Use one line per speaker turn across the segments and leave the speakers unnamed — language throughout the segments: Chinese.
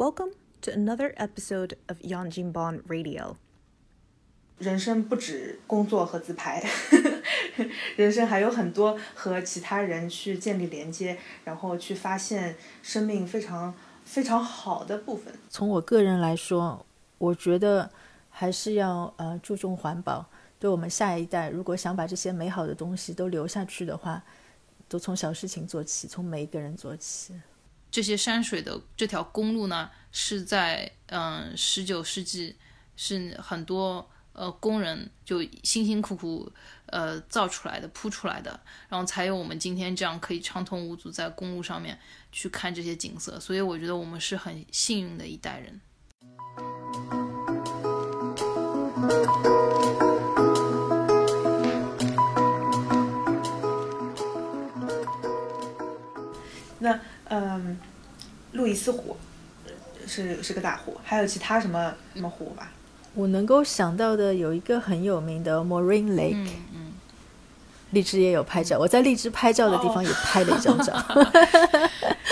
Welcome to another episode of Yanjinban Radio.
人生不止工作和自拍，人生还有很多和其他人去建立连接，然后去发现生命非常非常好的部分。
从我个人来说，我觉得还是要呃注重环保。对我们下一代，如果想把这些美好的东西都留下去的话，都从小事情做起，从每一个人做起。
这些山水的这条公路呢，是在嗯十九世纪，是很多呃工人就辛辛苦苦呃造出来的、铺出来的，然后才有我们今天这样可以畅通无阻在公路上面去看这些景色。所以我觉得我们是很幸运的一代人。
那嗯，路易斯湖是是个大湖，还有其他什么什么湖吧？
我能够想到的有一个很有名的 Marine Lake，
嗯嗯，
荔枝也有拍照，我在荔枝拍照的地方也拍了一张照。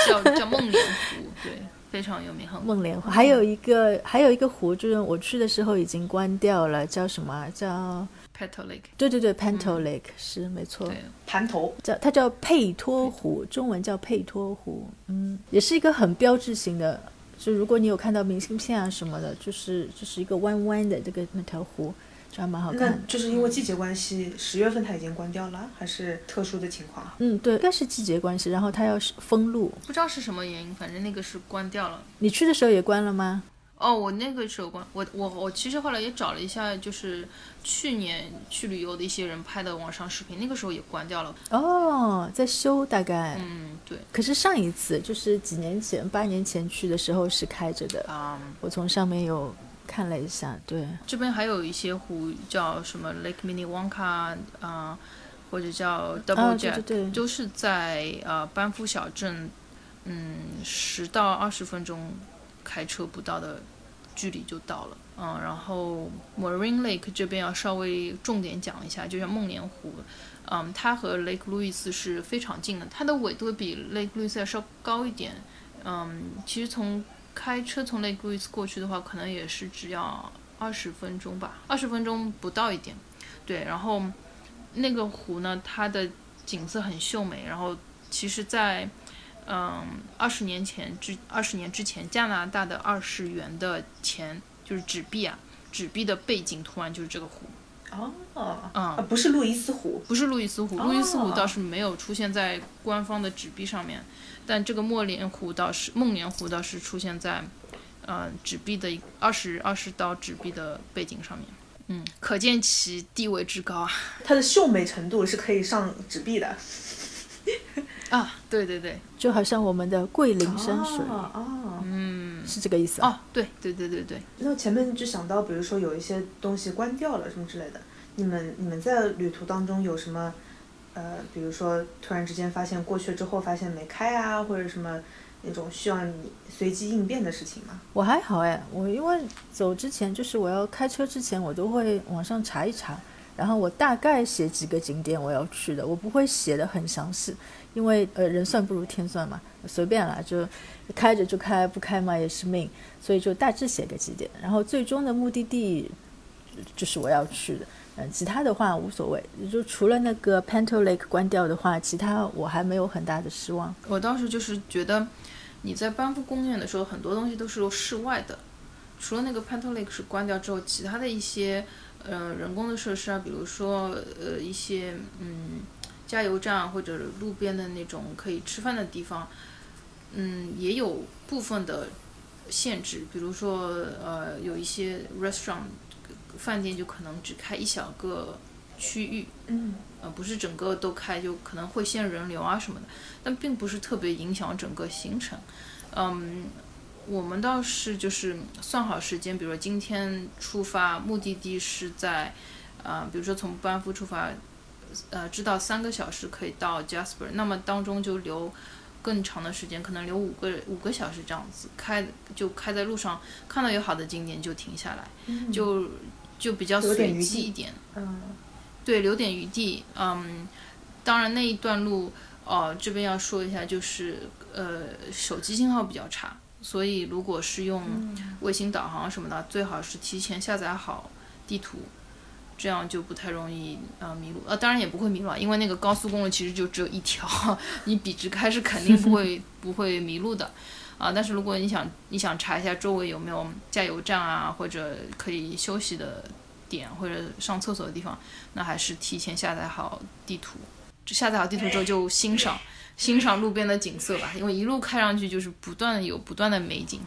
叫叫梦莲湖，对，非常有名，很
梦莲湖，还有一个还有一个湖，就是我去的时候已经关掉了，叫什么啊？叫
Petal Lake。
对对对，Panto Lake 是没错，
对，
盘头
叫它叫佩托湖，中文叫佩托湖，嗯，也是一个很标志性的。就如果你有看到明信片啊什么的，就是就是一个弯弯的这个那条湖，就还蛮好看的。
就是因为季节关系，十月份它已经关掉了，还是特殊的情况？
嗯，对，应该是季节关系，然后它要是封路。
不知道是什么原因，反正那个是关掉了。
你去的时候也关了吗？
哦，我那个时候关，我我我其实后来也找了一下，就是去年去旅游的一些人拍的网上视频，那个时候也关掉了。
哦，在修大概。
嗯，对
可是上一次就是几年前，八年前去的时候是开着的。
啊、
我从上面有看了一下，对，
这边还有一些湖叫什么 Lake Minnewanka 啊、或者叫 Double
啊
，Jack，、
对对对，
都是在呃班夫小镇，嗯，十到二十分钟开车不到的距离就到了。嗯，然后 Marine Lake 这边要稍微重点讲一下，就像梦莲湖，嗯，它和 Lake Louis 是非常近的，它的纬度比 Lake Louis 要稍高一点。嗯，其实从开车从 Lake Louis 过去的话，可能也是只要二十分钟吧，二十分钟不到一点。对，然后那个湖呢，它的景色很秀美。然后其实在，嗯，二十年前之二十年之前，加拿大的二十元的钱就是纸币啊，纸币的背景图案就是这个湖，
哦，
嗯
啊，不是路易斯湖，
不是路易斯湖。路易斯湖
哦
倒是没有出现在官方的纸币上面，但这个莫莲湖倒是梦莲湖倒是出现在，呃，纸币的二十二十刀纸币的背景上面。嗯，可见其地位之高啊！
它的秀美程度是可以上纸币的。
啊，对对对，
就好像我们的桂林山水、
哦哦，
嗯，
是这个意思啊。
哦，对对对对对，
那前面就想到，比如说有一些东西关掉了什么之类的，你们你们在旅途当中有什么，呃，比如说突然之间发现过去之后发现没开啊，或者什么那种需要你随机应变的事情吗？
我还好哎，我因为走之前就是我要开车之前，我都会网上查一查，然后我大概写几个景点我要去的，我不会写的很详细，因为呃人算不如天算嘛，随便啦，就开着就开，不开嘛也是命，所以就大致写个几点，然后最终的目的地就是我要去的。嗯，其他的话无所谓，就除了那个 Panto Lake 关掉的话，其他我还没有很大的失望。
我当时就是觉得你在班夫公园的时候，很多东西都是室外的，除了那个 Panto Lake 是关掉之后，其他的一些呃人工的设施啊，比如说呃一些嗯加油站或者路边的那种可以吃饭的地方，嗯也有部分的限制，比如说呃有一些 restaurant 饭店就可能只开一小个区域，
嗯，
呃，不是整个都开，就可能会限人流啊什么的，但并不是特别影响整个行程。嗯，我们倒是就是算好时间，比如说今天出发，目的地是在，呃，比如说从班夫出发，呃，知道三个小时可以到 Jasper，那么当中就留更长的时间，可能留五个五个小时这样子，开就开在路上，看到有好的景点就停下来，就就比较随机一点。
嗯，
对，留点余地。嗯，当然那一段路，哦、这边要说一下，就是呃，手机信号比较差。所以如果是用卫星导航什么的，最好是提前下载好地图，这样就不太容易呃迷路。呃，当然也不会迷路，因为那个高速公路其实就只有一条，你笔直开是肯定不会 不会迷路的。啊，但是如果你想你想查一下周围有没有加油站啊，或者可以休息的点，或者上厕所的地方，那还是提前下载好地图。下载好地图之后就欣赏欣赏路边的景色吧，因为一路开上去就是不断的有不断的美景，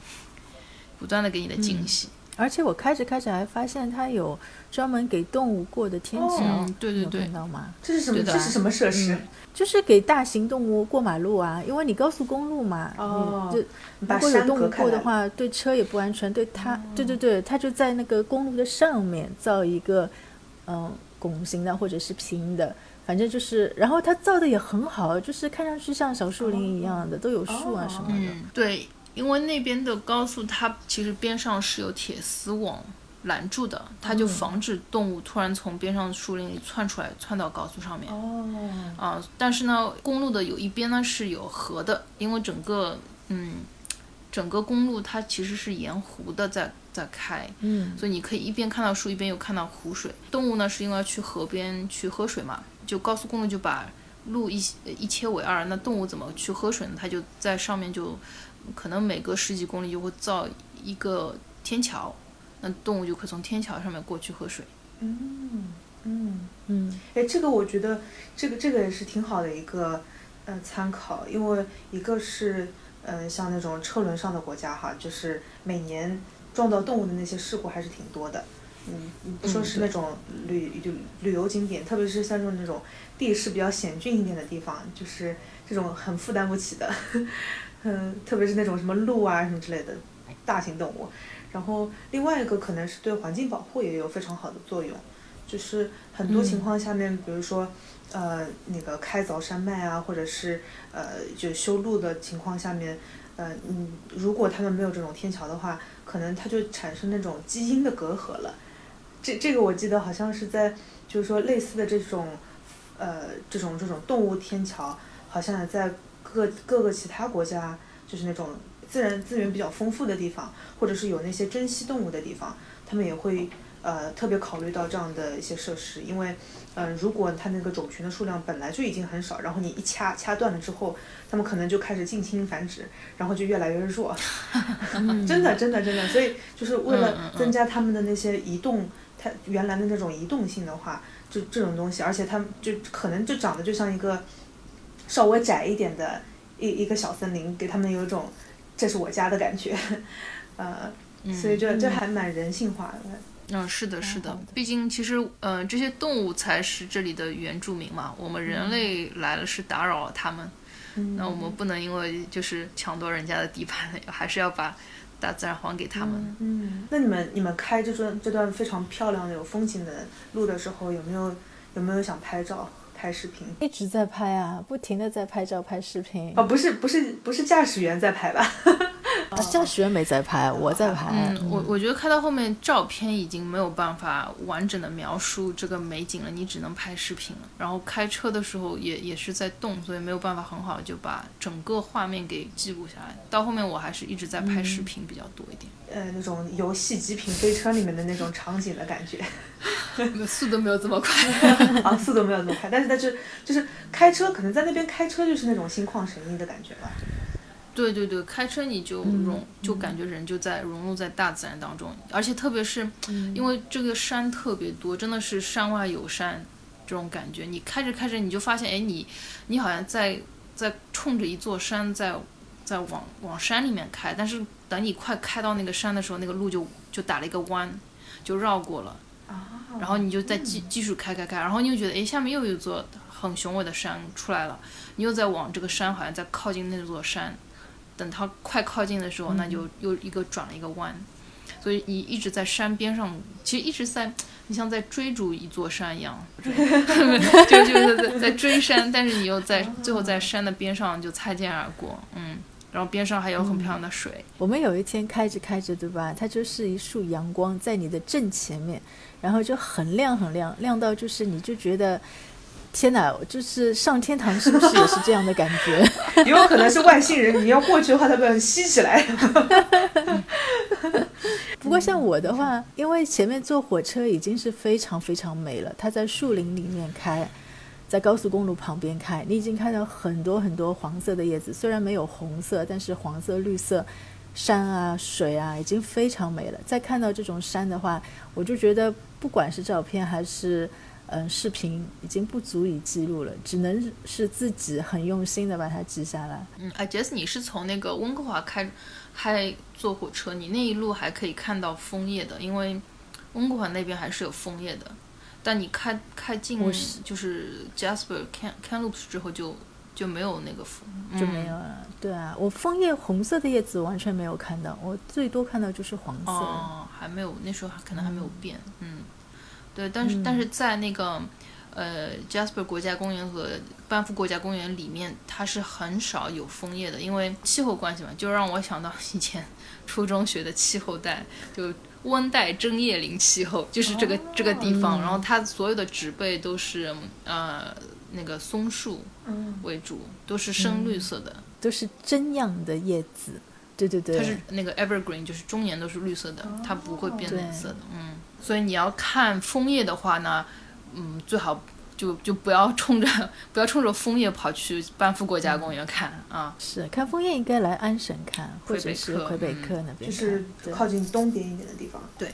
不断的给你的惊喜。
而且我开着开着还发现它有专门给动物过的天桥，
嗯对对对
看到吗？
这是什么？这是什么设施？
就是给大型动物过马路啊，因为你高速公路嘛，
哦
你就
把
如果有动物。过的话，对车也不安全，对它，对对对，它就在那个公路的上面造一个，嗯、拱形的或者是平的，反正就是，然后它造的也很好，就是看上去像小树林一样的，都有树啊什么的。
嗯，对，因为那边的高速它其实边上是有铁丝网拦住的，它就防止动物突然从边上树林里窜出来，窜到高速上面。
哦，
啊，但是呢，公路的有一边呢是有河的，因为整个嗯，整个公路它其实是沿湖的在在开，
嗯
所以你可以一边看到树，一边又看到湖水。动物呢是因为要去河边去喝水嘛，就高速公路就把路一一切为二，那动物怎么去喝水呢？它就在上面就可能每隔十几公里就会造一个天桥，那动物就可以从天桥上面过去喝水。
嗯嗯，
嗯
哎，这个我觉得这个这个也是挺好的一个呃参考，因为一个是呃像那种车轮上的国家哈，就是每年撞到动物的那些事故还是挺多的。嗯，你不说是那种旅旅旅游景点，特别是像这种那种地势比较险峻一点的地方，就是这种很负担不起的，嗯，特别是那种什么鹿啊什么之类的大型动物。然后另外一个可能是对环境保护也有非常好的作用，就是很多情况下面，比如说呃那个开凿山脉啊，或者是呃就修路的情况下面，呃嗯如果他们没有这种天桥的话，可能它就产生那种基因的隔阂了。这这个我记得好像是在就是说类似的这种呃这种这种动物天桥，好像在各各个其他国家就是那种自然资源比较丰富的地方，或者是有那些珍稀动物的地方，他们也会呃特别考虑到这样的一些设施，因为呃如果它那个种群的数量本来就已经很少，然后你一掐掐断了之后，它们可能就开始近亲繁殖，然后就越来越弱。真的，真的，真的，所以就是为
嗯嗯
了
嗯。
增加它们的那些移动，它原来的那种移动性的话，就这种东西，而且它们就可能就长得就像一个稍微窄一点的一一个小森林，给他们有一种这是我家的感觉，呃，所以这这还蛮人性化的。
嗯，是的，是的。毕竟，其实，嗯、这些动物才是这里的原住民嘛。我们人类来了是打扰了他们，
嗯
那我们不能因为就是抢夺人家的地盘，还是要把大自然还给他们。
嗯，那你们你们开这段这段非常漂亮的有风景的路的时候，有没有有没有想拍照拍视频？
一直在拍啊，不停的在拍照拍视频。
哦，不是不是不是驾驶员在拍吧？
啊，驾驶员没在拍，我在拍。
嗯，我我觉得开到后面，照片已经没有办法完整的描述这个美景了，你只能拍视频了。然后开车的时候也也是在动，所以没有办法很好就把整个画面给记录下来。到后面我还是一直在拍视频比较多一点，
呃，那种游戏《极品飞车》里面的那种场景的感觉，
速度没有这么快。
啊，速度没有那么快，但是但是就是开车，可能在那边开车就是那种心旷神怡的感觉吧。
对对对，开车你就融，就感觉人就在融入在大自然当中，而且特别是因为这个山特别多，真的是山外有山这种感觉。你开着开着，你就发现，哎，你你好像在在冲着一座山在在往往山里面开，但是等你快开到那个山的时候，那个路就就打了一个弯，就绕过了。然后你就再继继续开开开，然后你又觉得，哎，下面又有一座很雄伟的山出来了，你又在往这个山好像在靠近那座山，等它快靠近的时候，那就又一个转了一个弯，所以你一直在山边上，其实一直在，你像在追逐一座山一样，就就是在在追山，但是你又在最后在山的边上就擦肩而过，嗯，然后边上还有很漂亮的水，
我们有一天开着开着，对吧？它就是一束阳光在你的正前面，然后就很亮很亮，亮到就是你就觉得天哪，就是上天堂是不是也是这样的感觉？
也 有可能是外星人，你要过去的话，他把你吸起来。
不过像我的话，因为前面坐火车已经是非常非常美了，它在树林里面开，在高速公路旁边开，你已经看到很多很多黄色的叶子，虽然没有红色，但是黄色、绿色，山啊、水啊，已经非常美了。再看到这种山的话，我就觉得不管是照片还是嗯视频，已经不足以记录了，只能是自己很用心的把它记下来。
嗯，哎，杰斯，你是从那个温哥华开开坐火车，你那一路还可以看到枫叶的，因为温哥华那边还是有枫叶的。但你开开进就是 Jasper Can Canloops 之后就就没有那个枫，
就没有了。对啊，我枫叶红色的叶子完全没有看到，我最多看到就是黄色。
哦，还没有，那时候还可能还没有变，嗯，对，但是、但是在那个呃 Jasper 国家公园和班夫国家公园里面，它是很少有枫叶的，因为气候关系嘛，就让我想到以前 初中学的气候带，就温带针叶林气候，就是这个、这个地方，然后它所有的植被都是呃那个松树
嗯，
为主，都是深绿色的。
都是针样的叶子。对对对，
它是那个 evergreen，就是终年都是绿色的，它不会变
对
蓝色的。嗯，所以你要看枫叶的话呢，嗯，最好就就不要冲着不要冲着枫叶跑去班夫国家公园看啊。
是看枫叶应该来安省看，或者是魁北
嗯
克那边。
就是靠近东边一点的地方。
对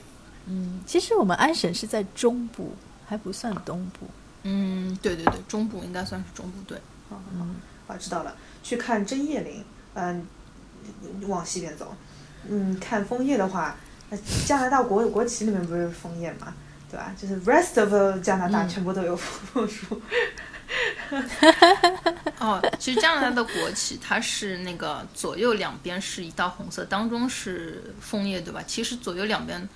嗯，其实我们安省是在中部，还不算东部。
嗯，对对对，中部应该算是中部对。
好好好，啊，知道了。去看针叶林，嗯、往西边走。嗯，看枫叶的话，那加拿大国国旗里面不是枫叶嘛，对吧？就是 rest of 加拿大
嗯
全部都有枫树。
哦，其实加拿大的国旗它是那个左右两边是一道红色，当中是枫叶，对吧？其实左右两边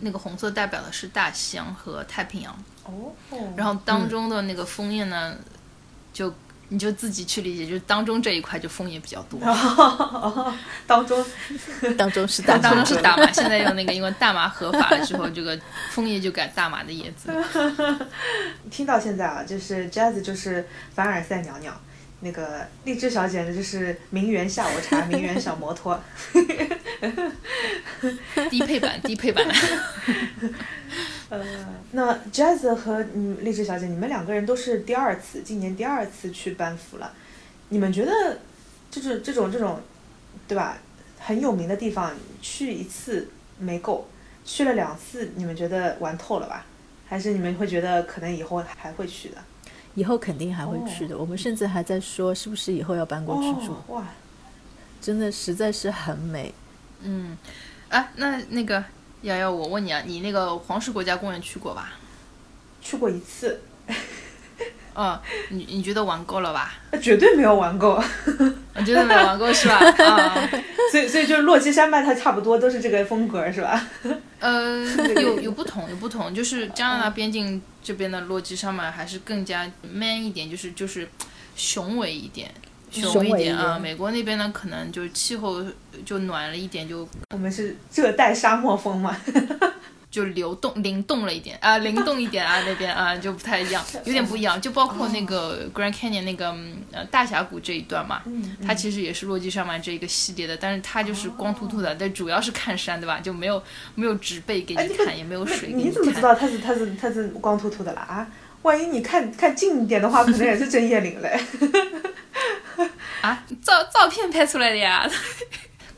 那个红色代表的是大西洋和太平洋。
哦，
然后当中的那个枫叶呢，就你就自己去理解，就是当中这一块就枫叶比较多，
哦 当中
当中是大
当中
麻
是大麻。现在有那个因为大麻合法了之后，这个枫叶就改大麻的叶子。
听到现在啊，就是 Jazz 就是凡尔赛袅袅，那个荔枝小姐呢就是名媛下午茶，名媛小摩托。
低配版，低配版。
呃，那 Jazz 和嗯荔枝小姐，你们两个人都是第二次，今年第二次去班夫了。你们觉得，就是这种这种，对吧？很有名的地方，去一次没够，去了两次，你们觉得玩透了吧？还是你们会觉得可能以后还会去的？
以后肯定还会去的。我们甚至还在说，是不是以后要搬过去住？
哦，哇，
真的实在是很美。
嗯，啊，那那个瑶瑶，我问你啊，你那个黄石国家公园去过吧？
去过一次，
嗯，你你觉得玩够了吧？
那绝对没有玩够。
我觉得没有玩够是吧？啊，
所以所以就是洛基山脉，它差不多都是这个风格，是吧？
呃，有有不同，有不同，就是加拿大边境这边的洛基山脉还是更加 man 一点，就是就是雄伟一点，雄
一
一点啊。美国那边呢，可能就气候就暖了一点，就
我们是热带沙漠风嘛。
就流动灵动了一点啊，灵动一点啊，那边啊就不太一样，有点不一样。就包括那个 Grand Canyon 那个嗯呃大峡谷这一段嘛，
嗯，
它其实也是落基山脉这一个系列的，但是它就是光秃秃的，但主要是看山，对吧？就没有没有植被给你看，也没有水给
你怎么知。道它是它是它是光秃秃的啦啊？万一你看看近一点的话，可能也是针叶林嘞。
啊，照照片拍出来的呀。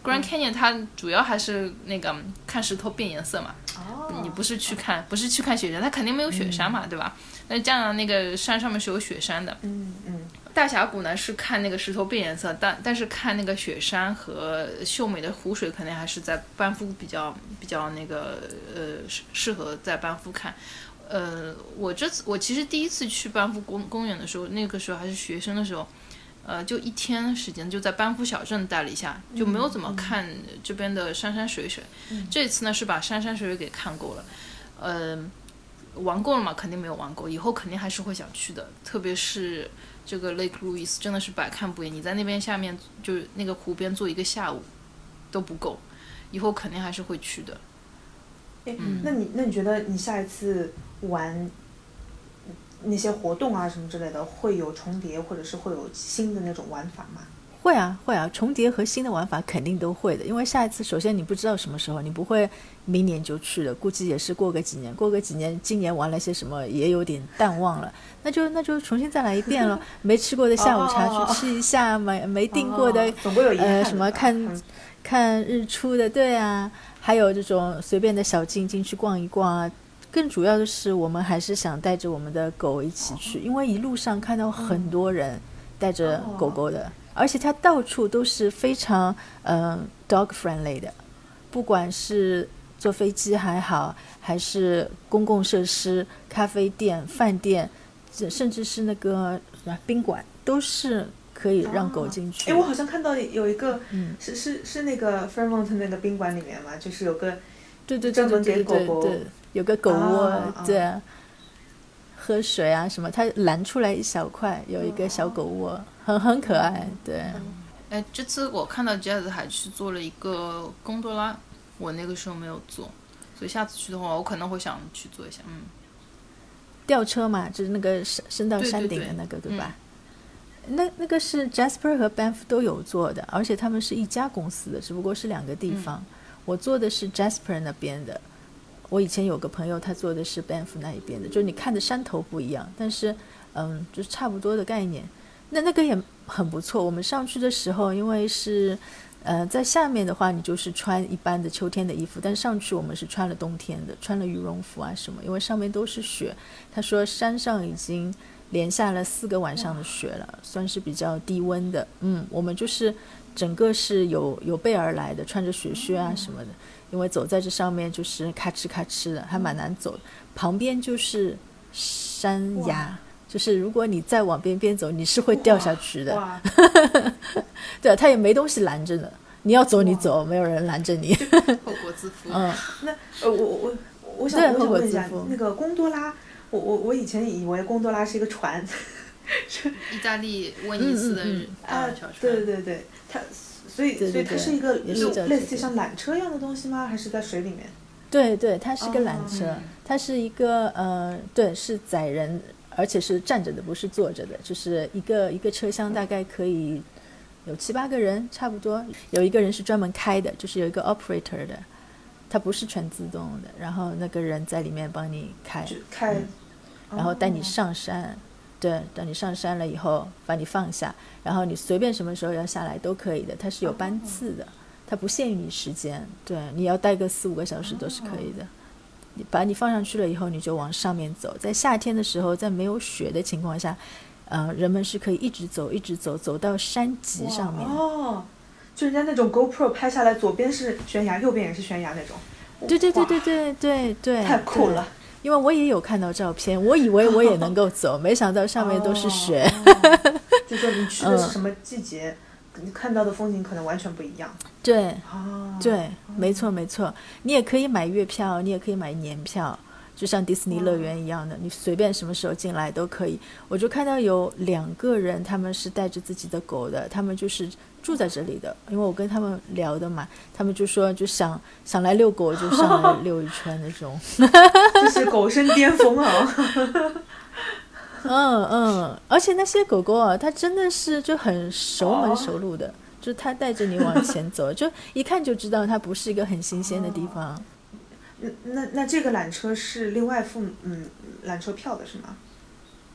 Grand Canyon 它主要还是那个看石头变颜色嘛，
哦
你不是去看不是去看雪山，它肯定没有雪山嘛，对吧？但是加拿大那个山上面是有雪山的。
嗯嗯，
大峡谷呢是看那个石头变颜色，但但是看那个雪山和秀美的湖水，肯定还是在班夫比较比较那个呃适适合在班夫看。呃，我这次我其实第一次去班夫公公园的时候，那个时候还是学生的时候，呃，就一天时间就在班夫小镇待了一下，就没有怎么看这边的山山水水。这次呢是把山山水水给看够了，呃，玩够了嘛？肯定没有玩够，以后肯定还是会想去的，特别是。这个 Lake Louise 真的是百看不厌，你在那边下面就是那个湖边坐一个下午都不够，以后肯定还是会去的。
哎、
嗯
那你那你觉得你下一次玩那些活动啊什么之类的会有重叠，或者是会有新的那种玩法吗？
会啊，会啊，重叠和新的玩法肯定都会的，因为下一次首先你不知道什么时候，你不会明年就去了，估计也是过个几年，过个几年，今年玩了些什么也有点淡忘了，那就那就重新再来一遍了。没吃过的下午茶去吃一下，没没订过的呃什么看看日出的，对啊，还有这种随便的小径进去逛一逛啊。更主要的是，我们还是想带着我们的狗一起去，因为一路上看到很多人带着狗狗的。而且它到处都是非常嗯 dog friendly 的，不管是坐飞机还好，还是公共设施、咖啡店、饭店，甚至是那个什么宾馆，都是可以让狗进去。
哎，我好像看到有一个，是是是那个 Fairmont 那个宾馆里面嘛，就是有个
对对
专门给狗狗
有个狗窝，对，喝水啊什么，它拦出来一小块，有一个小狗窝。很很可爱，对。
哎，这次我看到 Jazz 还去做了一个贡多拉，我那个时候没有做，所以下次去的话，我可能会想去做一下。嗯，
吊车嘛，就是那个升升到山顶的那个，对吧？那那个是 Jasper 和 Banff 都有做的，而且他们是一家公司的，只不过是两个地方。我做的是 Jasper 那边的，我以前有个朋友，他做的是 Banff 那一边的，就是你看的山头不一样，但是嗯，就是差不多的概念。那那个也很不错。我们上去的时候，因为是，呃，在下面的话，你就是穿一般的秋天的衣服，但上去我们是穿了冬天的，穿了羽绒服啊什么，因为上面都是雪。他说山上已经连下了四个晚上的雪了，算是比较低温的。嗯，我们就是整个是有有备而来的，穿着雪靴啊什么的，因为走在这上面就是咔哧咔哧的，还蛮难走。旁边就是山崖。就是如果你再往边边走，你是会掉下去的。对，他也没东西拦着呢。你要走你走，没有人拦着你。
后果自负。
嗯，那呃，我我我想我想问一下，那个贡多拉，我我我以前以为贡多拉是一个船，
意大利威尼斯的啊，
对对对，它所以所以它是一个是类似像缆车一样的东西吗？还是在水里面？
对对，它是个缆车，它是一个呃，对，是载人。而且是站着的，不是坐着的，就是一个一个车厢大概可以有七八个人，差不多。有一个人是专门开的，就是有一个 operator 的，它不是全自动的。然后那个人在里面帮你开，
开，
然后带你上山，对，等你上山了以后把你放下，然后你随便什么时候要下来都可以的。它是有班次的，它不限于你时间，对，你要待个四五个小时都是可以的。你把你放上去了以后，你就往上面走。在夏天的时候，在没有雪的情况下，呃，人们是可以一直走，一直走，走到山脊上面。
哦，就人家那种 GoPro 拍下来，左边是悬崖，右边也是悬崖那种。
对对对对对对对。
太酷了！
因为我也有看到照片，我以为我也能够走，没想到上面都是雪。
就说你去的是什么季节？你看到的风景可能完全不一样。
对，对，没错没错。你也可以买月票，你也可以买年票，就像迪士尼乐园一样的，你随便什么时候进来都可以。我就看到有两个人，他们是带着自己的狗的，他们就是住在这里的。因为我跟他们聊的嘛，他们就说就想想来遛狗，就上来遛一圈那种。
这是狗生巅峰啊！
嗯嗯，而且那些狗狗啊，它真的是就很熟门熟路的，就它带着你往前走，就一看就知道它不是一个很新鲜的地方。
那那那这个缆车是另外付嗯缆车票的是吗？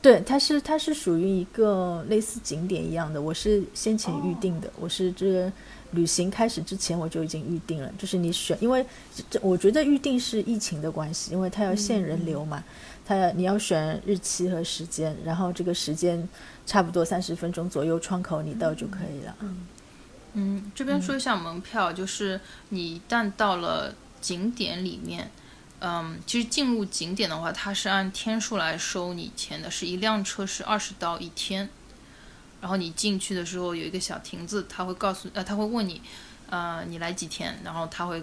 对，它是它是属于一个类似景点一样的，我是先前预定的，我是这个旅行开始之前我就已经预定了，就是你选，因为这我觉得预定是疫情的关系，因为它要限人流嘛。它你要选日期和时间，然后这个时间差不多三十分钟左右窗口你到就可以了。
嗯，嗯，这边说一下门票，就是你一旦到了景点里面，嗯，其实进入景点的话，它是按天数来收你钱的，是一辆车是二十刀一天。然后你进去的时候有一个小亭子，他会告诉呃，他会问你，呃，你来几天，然后他会。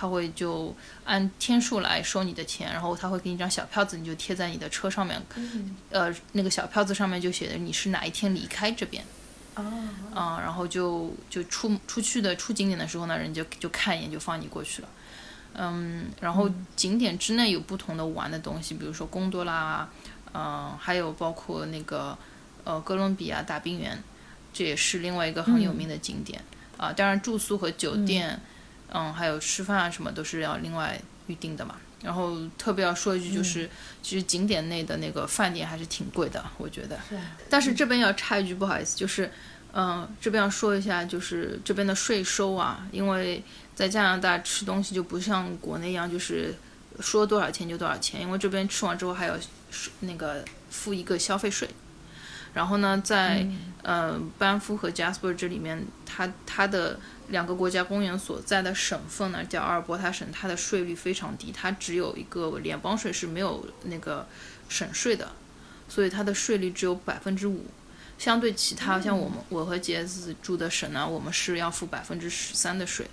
他会就按天数来收你的钱，然后他会给你一张小票子，你就贴在你的车上面。呃，那个小票子上面就写的你是哪一天离开这边。
哦。
啊，然后就就出出去的出景点的时候呢，人就就看一眼就放你过去了。嗯，然后景点之内有不同的玩的东西，比如说贡多拉，嗯、还有包括那个呃哥伦比亚大冰原，这也是另外一个很有名的景点。啊、当然住宿和酒店，嗯还有吃饭啊什么都是要另外预定的嘛。然后特别要说一句，就是、其实景点内的那个饭店还是挺贵的，我觉得。但是这边要插一句，不好意思，就是，嗯、这边要说一下，就是这边的税收啊，因为在加拿大吃东西就不像国内一样，就是说多少钱就多少钱，因为这边吃完之后还要是那个付一个消费税。然后呢，在、呃班夫和 Jasper 这里面，它它的两个国家公园所在的省份呢，叫阿尔伯塔省，它的税率非常低，它只有一个联邦税是没有那个省税的，所以它的税率只有百分之五。相对其他像我们我和杰子住的省呢，我们是要付百分之十三的税。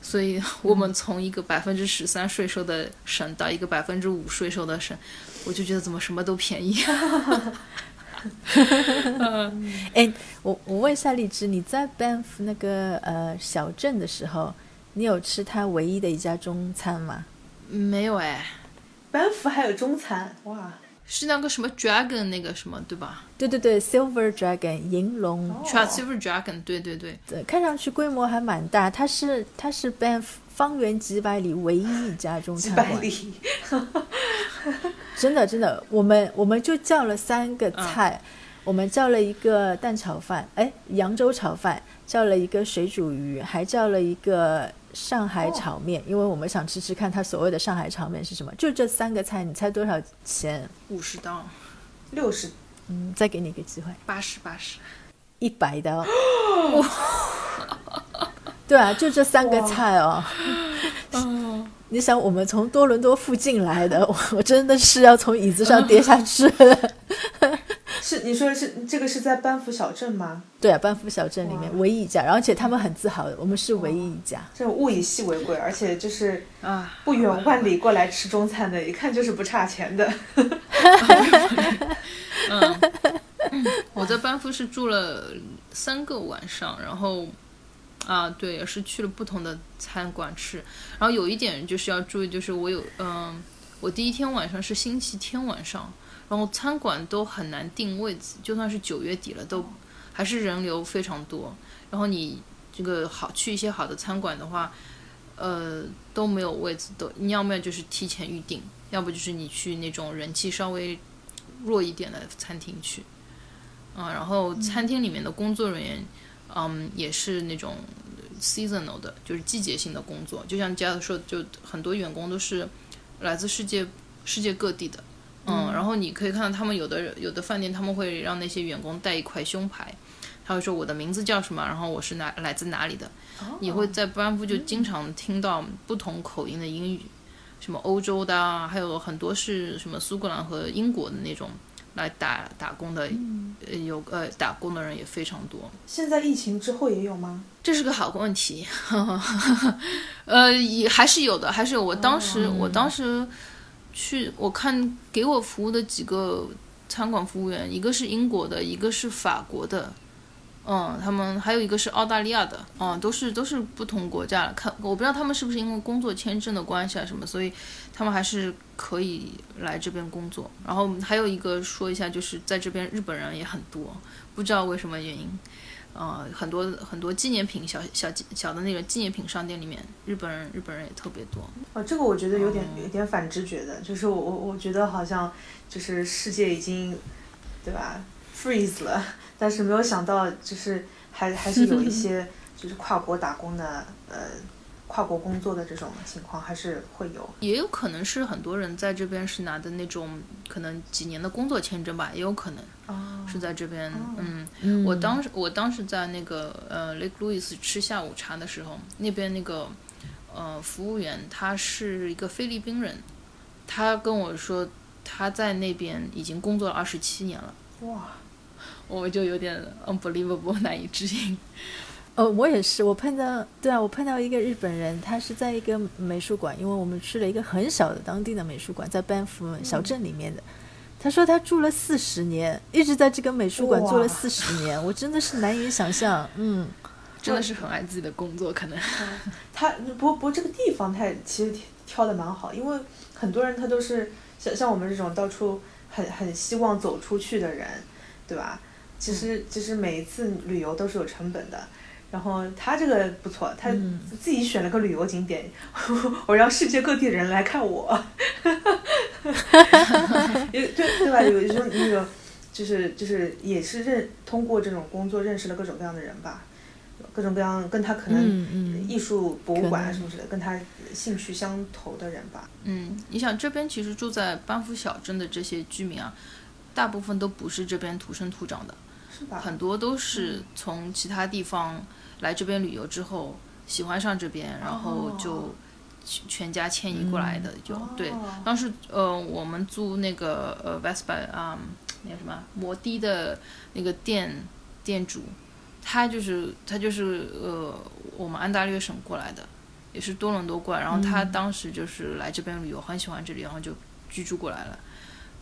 所以我们从一个百分之十三税收的省到一个百分之五税收的省，我就觉得怎么什么都便宜。
哎，我我问一下荔枝，你在 Banff 那个呃小镇的时候，你有吃它唯一的一家中餐吗？
没有哎，
班夫还有中餐，哇！
是那个什么 dragon 那个什么对吧？
对对对，Silver Dragon 银龙。
Silver Dragon，对对对，
对看上去规模还蛮大，它是它是 Banff 方圆几百里唯一一家中餐馆，
百里，
真的真的，我们我们就叫了三个菜，我们叫了一个蛋炒饭，哎，扬州炒饭，叫了一个水煮鱼，还叫了一个上海炒面，因为我们想吃吃看它所谓的上海炒面是什么。就这三个菜，你猜多少钱？
五十刀，
六十
嗯，再给你一个机会，
八十八十，
一百刀。对啊，就这三个菜哦。你想，我们从多伦多附近来的，我我真的是要从椅子上跌下去了。
是你说的是这个是在班夫小镇吗？
对啊，班夫小镇里面唯一一家，而且他们很自豪的，我们是唯一一家。
这种物以稀为贵，而且就是
啊，
不远万里过来吃中餐的，一看就是不差钱的。
嗯，我在班夫是住了三个晚上，然后啊，对，也是去了不同的餐馆吃。然后有一点就是要注意，就是我有嗯，我第一天晚上是星期天晚上，然后餐馆都很难定位子，就算是九月底了，都还是人流非常多。然后你这个好去一些好的餐馆的话，呃，都没有位子，都你要么就是提前预定，要不就是你去那种人气稍微弱一点的餐厅去。啊，然后餐厅里面的工作人员，嗯，也是那种 seasonal 的，就是季节性的工作。就像佳子说，就很多员工都是来自世界世界各地的，嗯，然后你可以看到他们有的有的饭店他们会让那些员工带一块胸牌，他会说我的名字叫什么，然后我是哪来自哪里的。你会在班夫就经常听到不同口音的英语，什么欧洲的啊，还有很多是什么苏格兰和英国的那种来打打工的，呃有呃打工的人也非常多。
现在疫情之后也有吗？
这是个好问题，呃，也还是有的，还是有。我当时，我当时去，我看给我服务的几个餐馆服务员，一个是英国的，一个是法国的，嗯，他们还有一个是澳大利亚的，嗯，都是都是不同国家的。看，我不知道他们是不是因为工作签证的关系啊什么，所以他们还是可以来这边工作。然后还有一个说一下，就是在这边日本人也很多，不知道为什么原因。呃，很多很多纪念品小小小的那个纪念品商店里面，日本人日本人也特别多。
哦，这个我觉得有点有点反直觉的，就是我我我觉得好像就是世界已经，对吧，freeze 了，但是没有想到就是还还是有一些 就是跨国打工的呃跨国工作的这种情况还是会有。
也有可能是很多人在这边是拿的那种可能几年的工作签证吧，也有可能
哦，
是在这边。嗯，
嗯
我当时我当时在那个呃 Lake Louis 吃下午茶的时候，那边那个呃服务员他是一个菲律宾人，他跟我说他在那边已经工作了二十七年了，
哇，
我就有点 unbelievable 难以置信。
哦，我也是，我碰到，对啊，我碰到一个日本人，他是在一个美术馆，因为我们去了一个很小的当地的美术馆，在班夫小镇里面的。他说他住了四十年，一直在这个美术馆做了四十年，我真的是难以想象。嗯，
真的是很爱自己的工作，可能。
他不不过这个地方他也其实挑的蛮好，因为很多人他都是像像我们这种到处很很希望走出去的人，对吧？其实其实每一次旅游都是有成本的。然后他这个不错，他
嗯
自己选了个旅游景点，我让世界各地的人来看我，有对对吧？有一种那个，就是就是也是认通过这种工作认识了各种各样的人吧，各种各样跟他可能
嗯嗯
艺术博物馆啊什么之类的，跟他兴趣相投的人吧。
嗯，你想这边其实住在班夫小镇的这些居民啊，大部分都不是这边土生土长的，
是吧？
很多都是从其他地方来这边旅游之后喜欢上这边，然后就全全家迁移过来的，就对。
哦
当时呃，我们租那个呃 Vespa 啊、那个什么摩的的那个店店主，他就是他就是呃我们安大略省过来的，也是多伦多过来，然后他当时就是来这边旅游，很喜欢这里，然后就居住过来了。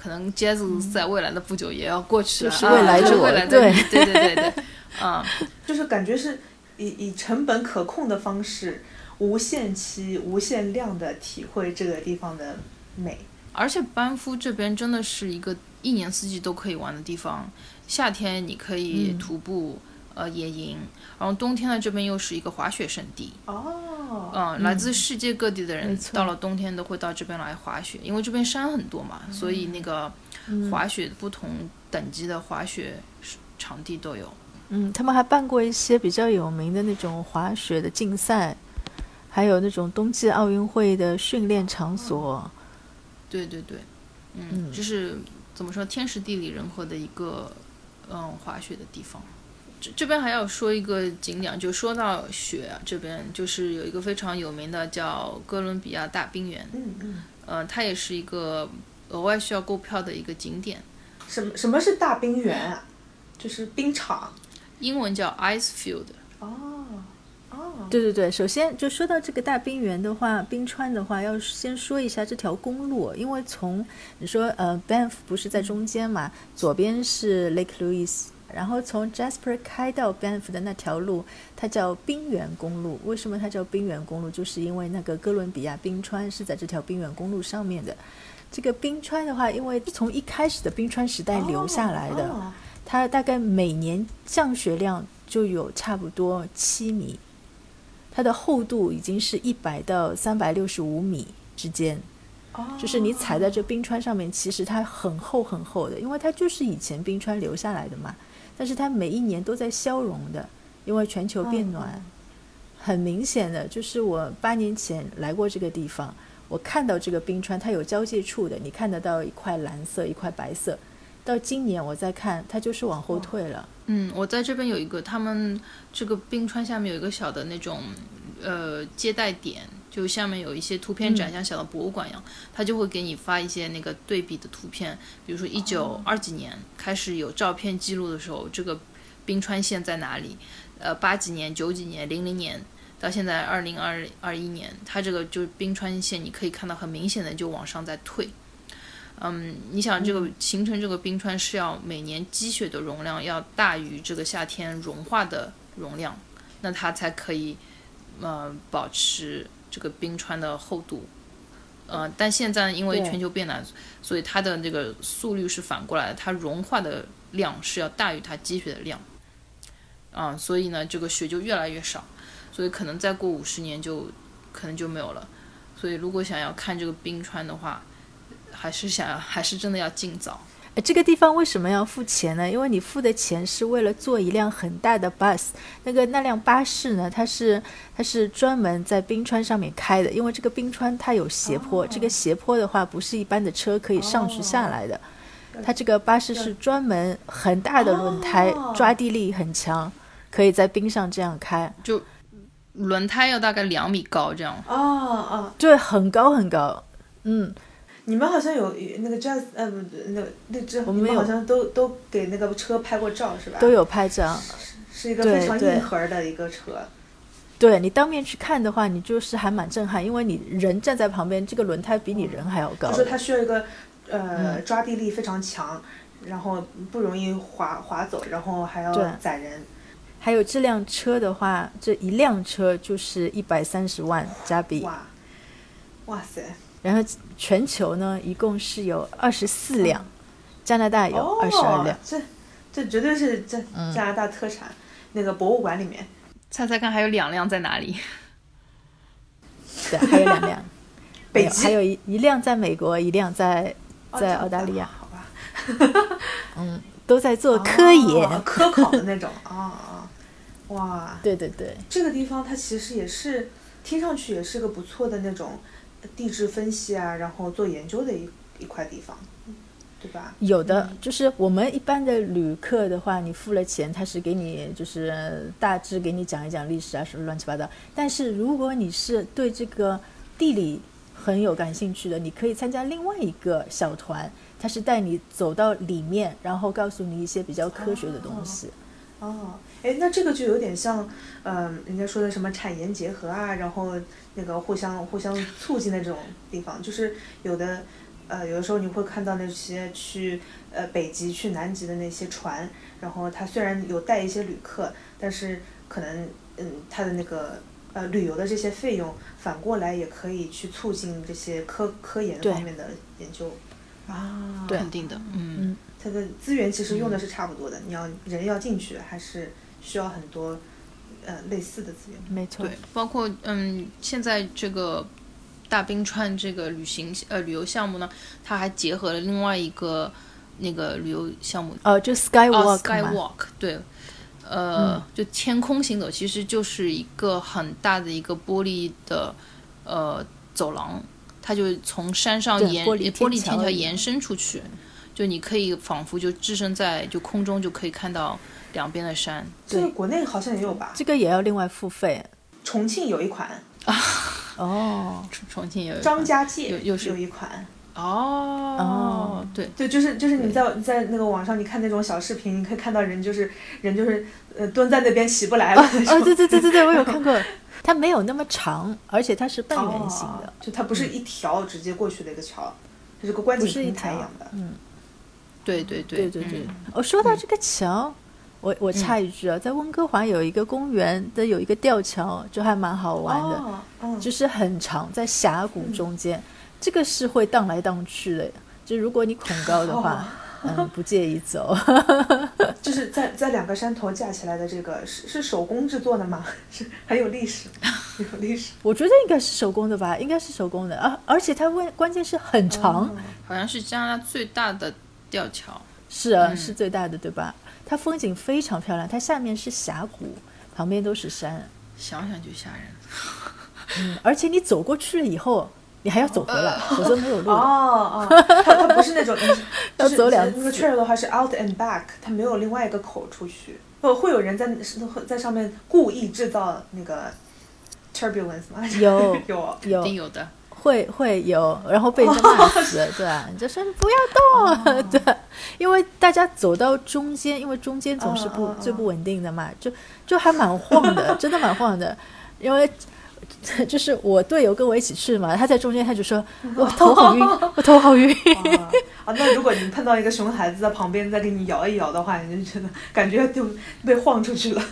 可能 Jazz 在未来的不久也要过去了，
就是
啊
未来者
啊未来
对。
对对对对，啊、
就是感觉是以以成本可控的方式，无限期、无限量的体会这个地方的美。
而且班夫这边真的是一个一年四季都可以玩的地方，夏天你可以
嗯。
徒步、呃野营，然后冬天呢这边又是一个滑雪圣地，
哦，
嗯，来自世界各地的人到了冬天都会到这边来滑雪，因为这边山很多嘛，所以那个滑雪不同等级的滑雪场地都有。
嗯，他们还办过一些比较有名的那种滑雪的竞赛，还有那种冬季奥运会的训练场所。
对对对，嗯，
嗯。
这是怎么说天时地利人和的一个嗯滑雪的地方。这这边还要说一个景点，就说到雪啊，这边就是有一个非常有名的叫哥伦比亚大冰原，
嗯嗯，
呃，它也是一个额外需要购票的一个景点，
什么什么是大冰原啊？就是冰场。
英文叫 ice field。
哦哦，
对对对，首先就说到这个大冰原的话，冰川的话，要先说一下这条公路，因为从你说呃，Banff 不是在中间嘛，左边是 Lake Louise，然后从 Jasper 开到 Banff 的那条路，它叫冰原公路。为什么它叫冰原公路？就是因为那个哥伦比亚冰川是在这条冰原公路上面的。这个冰川的话，因为从一开始的冰川时代留下来的，
哦
它大概每年降雪量就有差不多七米，它的厚度已经是一百到三百六十五米之间，
哦
就是你踩在这冰川上面，其实它很厚很厚的，因为它就是以前冰川留下来的嘛。但是它每一年都在消融的，因为全球变暖，很明显的就是我八年前来过这个地方，我看到这个冰川它有交界处的，你看得到一块蓝色一块白色。到今年我再看，它就是往后退了。
嗯，我在这边有一个，他们这个冰川下面有一个小的那种呃接待点，就下面有一些图片展，像小的博物馆一样，他就会给你发一些那个对比的图片，比如说一九二几年开始有照片记录的时候，这个冰川线在哪里？呃，八几年、九几年、零零年。到现在二零二二一年，它这个就是冰川线，你可以看到很明显的就往上在退。嗯，你想这个形成这个冰川是要每年积雪的容量要大于这个夏天融化的容量，那它才可以呃保持这个冰川的厚度。呃，但现在因为全球变暖，所以它的那个速率是反过来的，它融化的量是要大于它积雪的量。啊、所以呢，这个雪就越来越少，所以可能再过五十年就可能就没有了。所以如果想要看这个冰川的话，还是想还是真的要尽早。
呃这个地方为什么要付钱呢？因为你付的钱是为了坐一辆很大的 bus，那个那辆巴士呢，它是它是专门在冰川上面开的，因为这个冰川它有斜坡，这个斜坡的话不是一般的车可以上去下来的，它这个巴士是专门很大的轮胎，
哦。
抓地力很强，可以在冰上这样开，就
轮胎要大概两米高，这样。
哦哦，
对，很高很高，嗯，
你们好像有那个 jazz 呃不那那只，
我们没有
你们好像都都给那个车拍过照是吧？
都有拍照。
是一个非常硬核的一个车。
对你当面去看的话，你就是还蛮震撼，因为你人站在旁边，这个轮胎比你人还要高
就。是它需要一个呃
嗯
抓地力非常强，然后不容易滑滑走，然后还要
对
载人。
还有这辆车的话，这一辆车就是一百三十万加币，
哇，哇塞！
然后全球呢一共是有二十四辆，加拿大有二十二辆。
哦，，这这绝对是这
嗯。
加拿大特产。那个博物馆里面，
猜猜看还有两辆在哪里？
对，还有两辆，
北极。
还有一一辆在美国，一辆在
哦
在澳大利亚，
好吧，
嗯，都在做科研。
哦科考的那种啊啊，哇，
对对对，
这个地方它其实也是听上去也是个不错的那种地质分析啊，然后做研究的一一块地方，对吧？
有的就是我们一般的旅客的话，你付了钱，他是给你就是大致给你讲一讲历史啊什么乱七八糟。但是如果你是对这个地理很有感兴趣的，你可以参加另外一个小团，他是带你走到里面，然后告诉你一些比较科学的东西。
哦，哎，那这个就有点像，嗯、人家说的什么产研结合啊，然后那个互相互相促进的这种地方，就是有的，呃，有的时候你会看到那些去呃北极、去南极的那些船，然后它虽然有带一些旅客，但是可能嗯，它的那个呃旅游的这些费用，反过来也可以去促进这些科科研方面的研究。啊，
对
肯定的，嗯，
嗯，
它的资源其实用的是差不多的，你要人要进去，还是需要很多呃类似的资源。
没错。
对，，包括嗯，现在这个大冰川这个旅行呃旅游项目呢，它还结合了另外一个那个旅游项目。
呃，就
哦
Skywalk 嘛
，，Skywalk，对，呃，就天空行走，其实就是一个很大的一个玻璃的呃走廊，它就从山上
对
延
玻璃天桥
延伸出去，就你可以仿佛就置身在就空中，就可以看到两边的山。
这个国内好像也有吧？
这个也要另外付费。
重庆有一款啊，
哦，
重重庆有
张家界
有又是
有一款。
哦
哦
对，
对，就是就是你在在那个网上你看那种小视频，你可以看到人就是人就是呃蹲在那边起不来了。
哦，对对对对对，我有看过，它没有那么长，而且它是半圆形的
哦，，就它不是一条直接过去的一个桥，它是个观景台一样的。
嗯，
对对
对对对
对。
哦，说到这个桥，我我插一句啊，在温哥华有一个公园的有一个吊桥，就还蛮好玩的，
哦，嗯，
就是很长，在峡谷中间，这个是会荡来荡去的。就如果你恐高的话，嗯，不介意走。
就是在在两个山头架起来的这个是是手工制作的吗？是很有历史，有历史。
我觉得应该是手工的吧，应该是手工的啊，而且它问关键是很长，
哦
好像是加拿大最大的吊桥。
是啊，
嗯
是最大的，对吧？它风景非常漂亮，它下面是峡谷，旁边都是山，
想想就吓人。
嗯，而且你走过去了以后，你还要走回来，否则没有路。
哦哦，它它不是那种，
要走两
那个
次
trail 的话是 out and back，它没有另外一个口出去。呃，会有人在在上面故意制造那个 turbulence 吗？
有
有
有
一定有的。
会会有，然后被人家骂死，对吧？你就说你不要动，对，因为大家走到中间，因为中间总是不、最不稳定的嘛，就就还蛮晃的，真的蛮晃的，因为。就是我队友跟我一起去嘛，他在中间，他就说我头好晕，我头好晕。
啊啊！那如果你碰到一个熊孩子在旁边再给你摇一摇的话，你就觉得感觉就被晃出去了。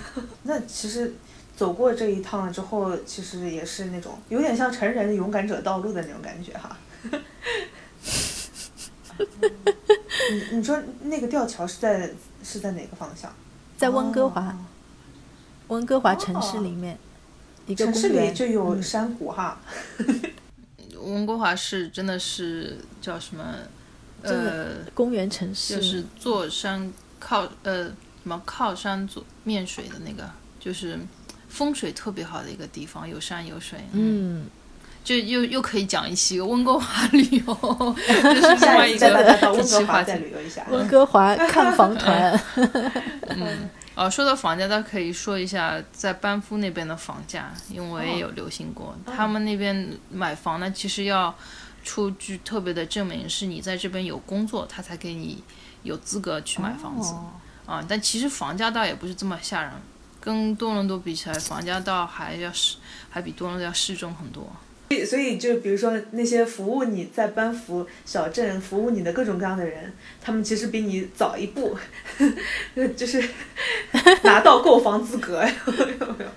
那其实走过这一趟了之后，其实也是那种有点像成人的勇敢者道路的那种感觉哈。你你说那个吊桥是在是在哪个方向？
在温哥华，
哦
温哥华城市里面、一个
城市里
公园，
就有
嗯
山谷哈。
温哥华是真的是叫什么？呃，
公园城市，
就是坐山靠呃什么靠山坐面水的那个，就是风水特别好的一个地方，有山有水。，
嗯，
就又又可以讲一期温哥华旅游，这是另
下
外一个
温哥华再旅游一下。
温哥华看房团，
嗯，哦，说到房价，大家可以说一下在班夫那边的房价，因为我也有流行过，他们那边买房呢，其实要出具特别的证明，是你在这边有工作，他才给你有资格去买房子、
哦。
啊。但其实房价倒也不是这么吓人，跟多伦多比起来，房价倒还要适，还比多伦多要适中很多。
所以，所以就比如说那些服务你在班服小镇服务你的各种各样的人，他们其实比你早一步，就是拿到购房资格，有没有？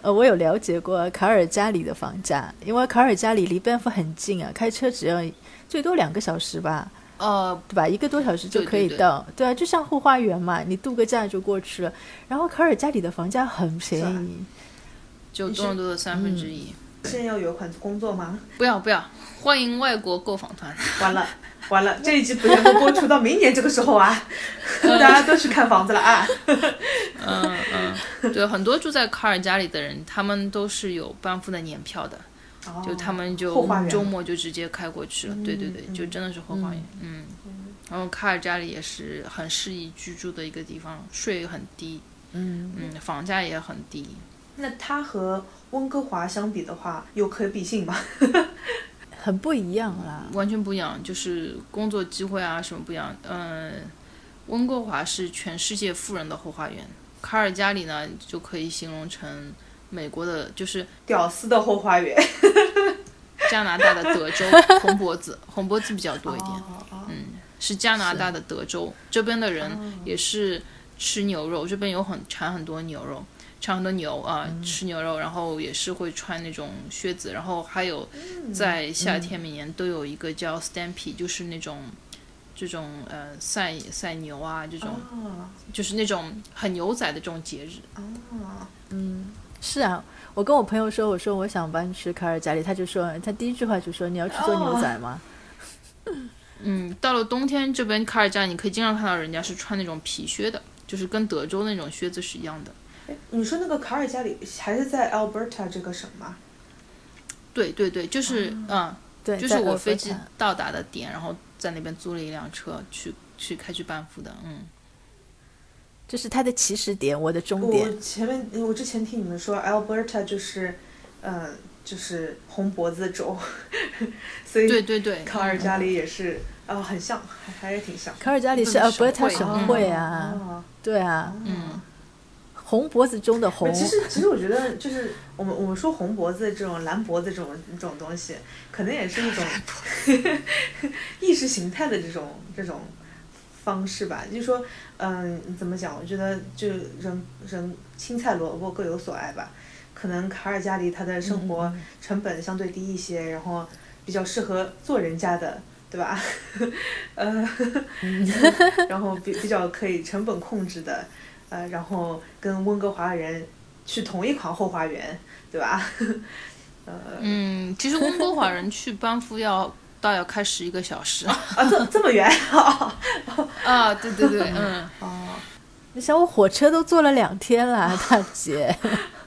呃，我有了解过卡尔加里的房价，因为卡尔加里离班夫很近啊，开车只要最多两个小时吧。
呃，
对吧？一个多小时就可以
对对
到，对啊，就像后花园嘛，你度个假就过去了。然后卡尔加里的房价很便宜，
就多伦多的三分之一。
现在要有款工作吗？
不要不要，欢迎外国购房团。
完了完了，这一集不能够播出到明年这个时候啊，大家都去看房子了啊。
嗯嗯，对，很多住在卡尔加里的人，他们都是有班夫的年票的，就他们就
后花园
周末就直接开过去了。对对对，就真的是后花园。嗯，然后卡尔加里也是很适宜居住的一个地方，税很低，
嗯，
嗯，房价也很低。
那它和温哥华相比的话，有可比性吗？
很不一样啦。
完全不一样，就是工作机会啊什么不一样。嗯，温哥华是全世界富人的后花园，卡尔加里呢就可以形容成美国的，就是
屌丝的后花园。
加拿大的德州 红脖子，红脖子比较多一点。嗯，是加拿大的德州，这边的人
哦。
也是吃牛肉，这边有很产很多牛肉，产很多牛啊、吃牛肉，然后也是会穿那种靴子，然后还有在夏天每年都有一个叫 Stampede，就是那种这种呃赛赛牛啊这种，
哦。
就是那种很牛仔的这种节日。
哦，
是啊，我跟我朋友说，我说我想搬去卡尔加里，他就说，他第一句话就说你要去做牛仔吗？
嗯，到了冬天这边卡尔加里，你可以经常看到人家是穿那种皮靴的，就是跟德州那种靴子是一样的。
哎，你说那个卡尔加里还是在 Alberta 这个省吗？
对对对，就是嗯。
对，
就是我飞机到达的点，然后在那边租了一辆车去去开去班夫的，嗯，
这是它的起始点，我的终点。
我前面我之前听你们说 Alberta 就是，呃，就是红脖子州，所以
对对对，
卡尔加里也是，哦，很像，还还是挺像。
卡尔加里是 Alberta
会
省会啊，
哦。
对啊，
嗯，
红脖子中的红，
其实其实我觉得就是我们我们说红脖子这种蓝脖子这种这种东西，可能也是一种 意识形态的这种这种方式吧。就是说，嗯，怎么讲？我觉得就人人青菜萝卜各有所爱吧。可能卡尔加里它的生活成本相对低一些，然后比较适合做人家的，对吧？呃，然后比比较可以成本控制的，呃，然后跟温哥华人去同一款后花园，对吧？呃，
嗯，其实温哥华人去班夫要倒要开十一个小时
啊，这这么远
啊，对对对，嗯
哦，
你想我火车都坐了两天了，大姐。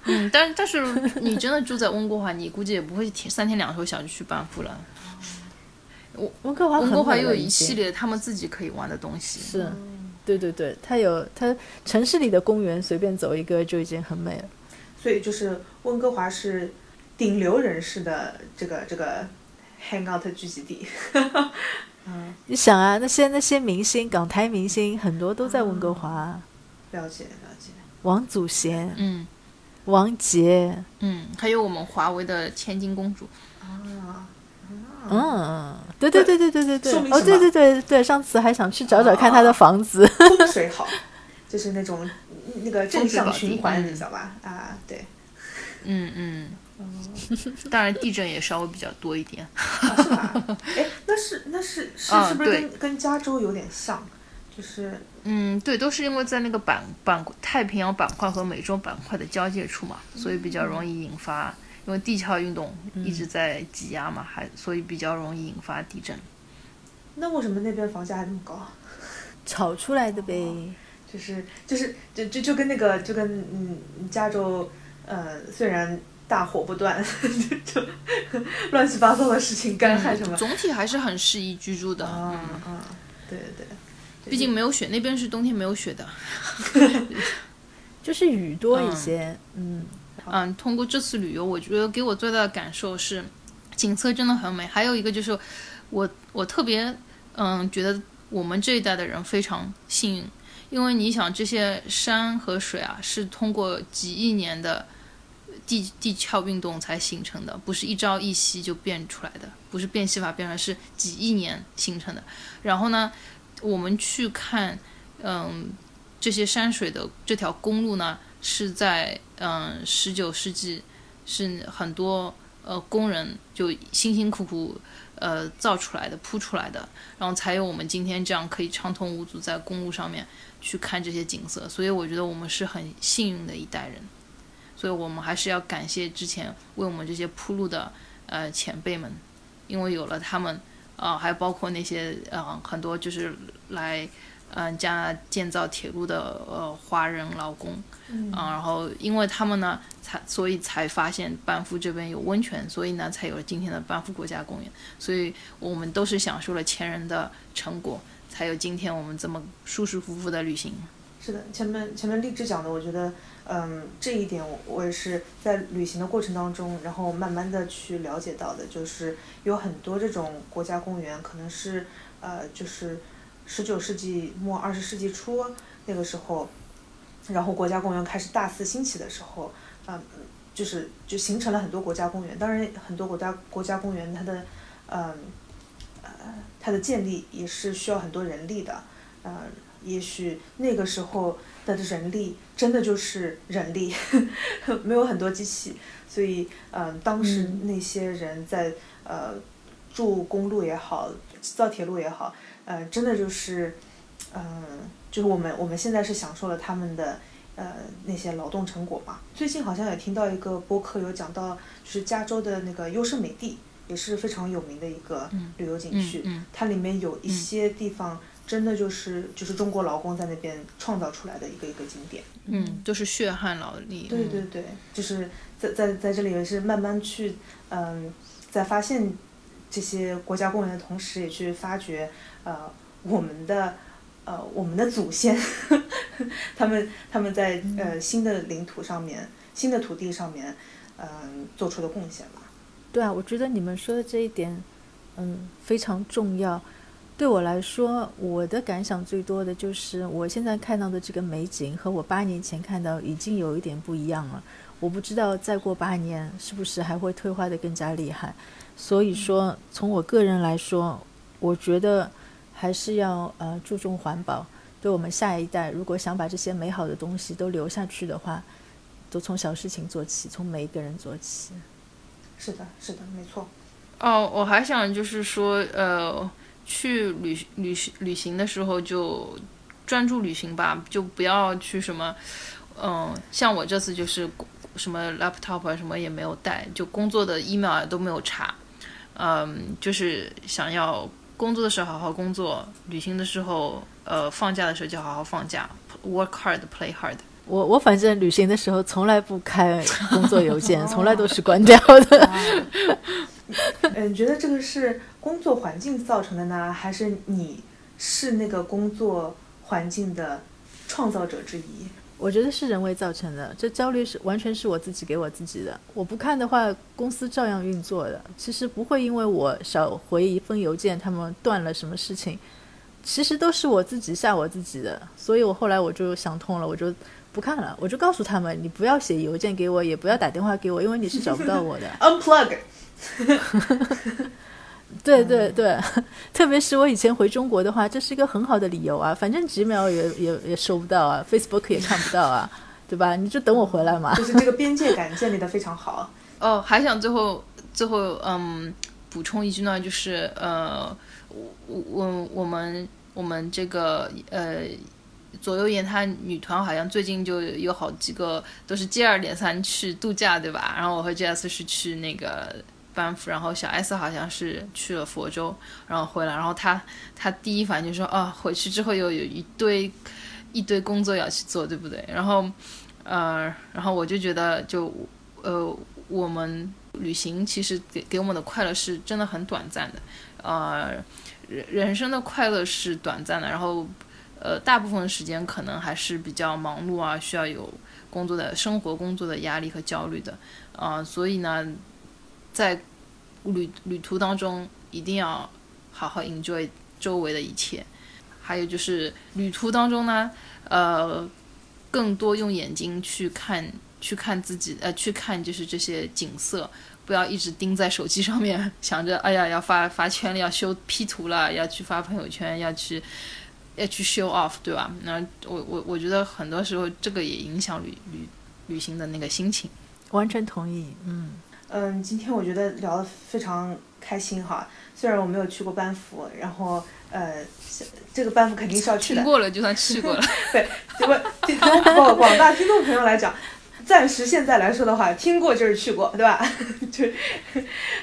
嗯，但但是你真的住在温哥华，你估计也不会天三天两头想着去班夫了。
温哥华
温哥华又有一系列他们自己可以玩的东西，
是，对对对，它有它城市里的公园，随便走一个就已经很美了。
所以就是温哥华是顶流人士的这个这个 hangout 聚集地。
你想啊，那些那些明星，港台明星很多都在温哥华，
了解了解。
王祖贤、
嗯。
王杰，
嗯，还有我们华为的千金公主，
啊，
嗯，对对对对对对对，哦，对对对对，上次还想去找找看他的房子。
风水好，就是那种那个正向循环，
嗯。
你知道吧？啊，对，
嗯嗯，当然地震也稍微比较多一点。
啊是吧？哎，那是那是是
啊
是不是
对
跟跟加州有点像？就是
嗯，对，都是因为在那个板板太平洋板块和美洲板块的交界处嘛，所以比较容易引发，因为地壳运动一直在挤压嘛，还所以比较容易引发地震。
那为什么那边房价还那么高？
炒出来的呗。
就是就是就就就跟那个就跟嗯加州呃虽然大火不断，乱七八糟的事情干旱什么
嗯，总体还是很适宜居住的。
啊
嗯，
啊，对对对，
毕竟没有雪，那边是冬天没有雪的。
就是雨多一些，嗯，
嗯，通过这次旅游，我觉得给我最大的感受是，景色真的很美。还有一个就是我，我特别嗯觉得我们这一代的人非常幸运，因为你想这些山和水啊，是通过几亿年的地地壳运动才形成的，不是一朝一夕就变出来的，不是变戏法变出来，是几亿年形成的。然后呢，我们去看，嗯，这些山水的这条公路呢，是在嗯十九世纪，是很多呃工人就辛辛苦苦呃造出来的铺出来的，然后才有我们今天这样可以畅通无阻在公路上面去看这些景色。所以我觉得我们是很幸运的一代人，所以我们还是要感谢之前为我们这些铺路的呃前辈们，因为有了他们，啊、还包括那些呃很多就是来。嗯，加建造铁路的呃华人劳工，
嗯
啊，然后因为他们呢，才所以才发现班夫这边有温泉，所以呢才有了今天的班夫国家公园。所以我们都是享受了前人的成果，才有今天我们这么舒舒服服的旅行。
是的，前面前面荔枝讲的，我觉得，嗯，这一点我也是在旅行的过程当中，然后慢慢的去了解到的，就是有很多这种国家公园，可能是呃，就是十九世纪末二十世纪初那个时候，然后国家公园开始大肆兴起的时候，嗯，就是就形成了很多国家公园。当然，很多国家国家公园它的，嗯，呃，它的建立也是需要很多人力的，呃，也许那个时候的人力真的就是人力，没有很多机器，所以，嗯、当时
嗯。
那些人在呃筑公路也好，造铁路也好，呃，真的就是，嗯、就是我们我们现在是享受了他们的呃那些劳动成果嘛。最近好像也听到一个播客有讲到，就是加州的那个优胜美地也是非常有名的一个
嗯
旅游景
嗯
区，
嗯。
它里面有一
嗯。
些地方真的就是就是中国劳工在那边创造出来的一个一个景点。
嗯，就是血汗劳力。
对对对，就是在在在这里也是慢慢去，嗯，在发现这些国家公园的同时，也去发掘呃我们的呃我们的祖先，他们他们在呃新的领土上面、新的土地上面，嗯、做出的贡献吧。
对啊，我觉得你们说的这一点，嗯，非常重要。对我来说，我的感想最多的就是我现在看到的这个美景和我八年前看到已经有一点不一样了。我不知道再过八年是不是还会退化的更加厉害。所以说，从我个人来说，我觉得还是要呃注重环保。对我们下一代，如果想把这些美好的东西都留下去的话，都从小事情做起，从每一个人做起。
是的，是的，没错。
哦，我还想就是说，呃，去旅旅旅行的时候就专注旅行吧，就不要去什么，嗯、像我这次就是什么 laptop 啊什么也没有带，就工作的 email 啊都没有查，嗯，就是想要工作的时候好好工作，旅行的时候，呃，放假的时候就好好放假，work hard play hard。
我我反正旅行的时候从来不开工作邮件，从来都是关掉的。
嗯，你觉得这个是工作环境造成的呢，还是你是那个工作环境的创造者之一？
我觉得是人为造成的，这焦虑是完全是我自己给我自己的。我不看的话，公司照样运作的。其实不会因为我少回一封邮件，他们断了什么事情，其实都是我自己吓我自己的。所以我后来我就想通了，我就不看了，我就告诉他们，你不要写邮件给我，也不要打电话给我，因为你是找不到我的。
unplug。
对对对，特别是我以前回中国的话，这是一个很好的理由啊，反正 Gmail 也也也收不到啊，Facebook 也看不到啊，对吧？你就等我回来嘛。
就是这个边界感建立的非常好。
哦，还想最后最后嗯补充一句呢，就是呃，我我我们我们这个呃左右沿滩女团好像最近就有好几个都是接二连三去度假，对吧？然后我和 Jess 是去那个。班夫，然后小 S 好像是去了佛州，然后回来，然后他他第一反应就说啊，回去之后又有一堆一堆工作要去做，对不对？然后呃，然后我就觉得就呃，我们旅行其实给给我们的快乐是真的很短暂的，呃，人人生的快乐是短暂的，然后呃，大部分时间可能还是比较忙碌啊，需要有工作的生活、工作的压力和焦虑的，啊、所以呢，在旅旅途当中一定要好好 enjoy 周围的一切，还有就是旅途当中呢，呃，更多用眼睛去看。去看自己，呃，去看就是这些景色，不要一直盯在手机上面，想着哎呀要发发圈了，要修 P 图了，要去发朋友圈，要去要去 show off，对吧？那我我我觉得很多时候这个也影响旅旅旅行的那个心情。
完全同意，嗯，
嗯，今天我觉得聊得非常开心哈。虽然我没有去过班夫，然后呃，这个班夫肯定是要去的。
听过了就算去过了。
对，结果对广广大听众朋友来讲，暂时现在来说的话，听过就是去过，对吧？就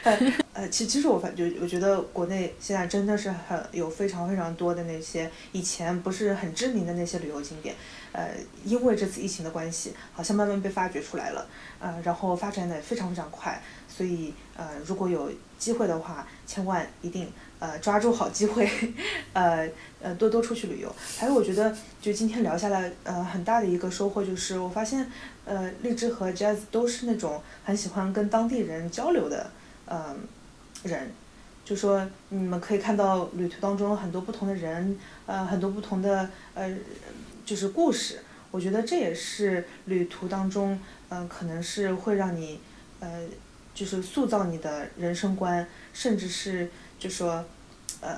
呃呃，其其实我反就我觉得国内现在真的是很有非常非常多的那些以前不是很知名的那些旅游景点，呃，因为这次疫情的关系，好像慢慢被发掘出来了，呃，然后发展的非常非常快，所以呃，如果有机会的话，千万一定呃抓住好机会，呃呃多多出去旅游。还有我觉得就今天聊下来，呃很大的一个收获就是我发现，呃荔枝和 Jazz 都是那种很喜欢跟当地人交流的，嗯。人，就说你们可以看到旅途当中很多不同的人，呃，很多不同的呃，就是故事。我觉得这也是旅途当中，嗯，可能是会让你，呃，就是塑造你的人生观，甚至是就说，呃，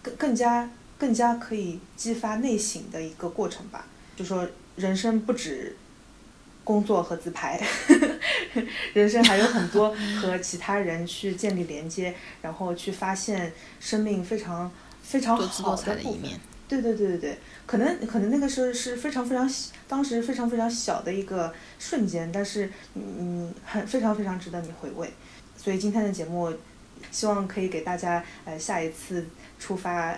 更更加更加可以激发内省的一个过程吧。就说人生不止。工作和自拍，人生还有很多和其他人去建立连接，然后去发现生命非常非常好的一面。对对对对对，可能可能那个时候是非常非常当时非常非常小的一个瞬间，但是嗯很非常非常值得你回味。所以今天的节目，希望可以给大家呃下一次出发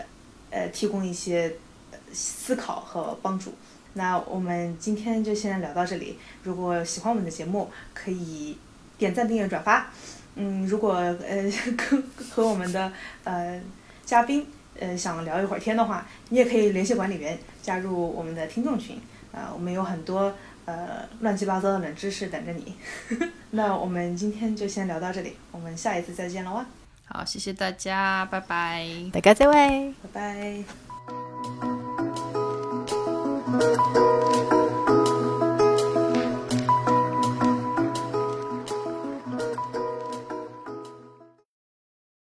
呃提供一些思考和帮助。那我们今天就先聊到这里。如果喜欢我们的节目，可以点赞、订阅、转发。嗯，如果呃跟和我们的呃嘉宾呃想聊一会儿天的话，你也可以联系管理员加入我们的听众群。啊，我们有很多呃乱七八糟的冷知识等着你。那我们今天就先聊到这里，我们下一次再见了哇！
好，谢谢大家，拜拜。
大家再会，
拜拜。
えっ?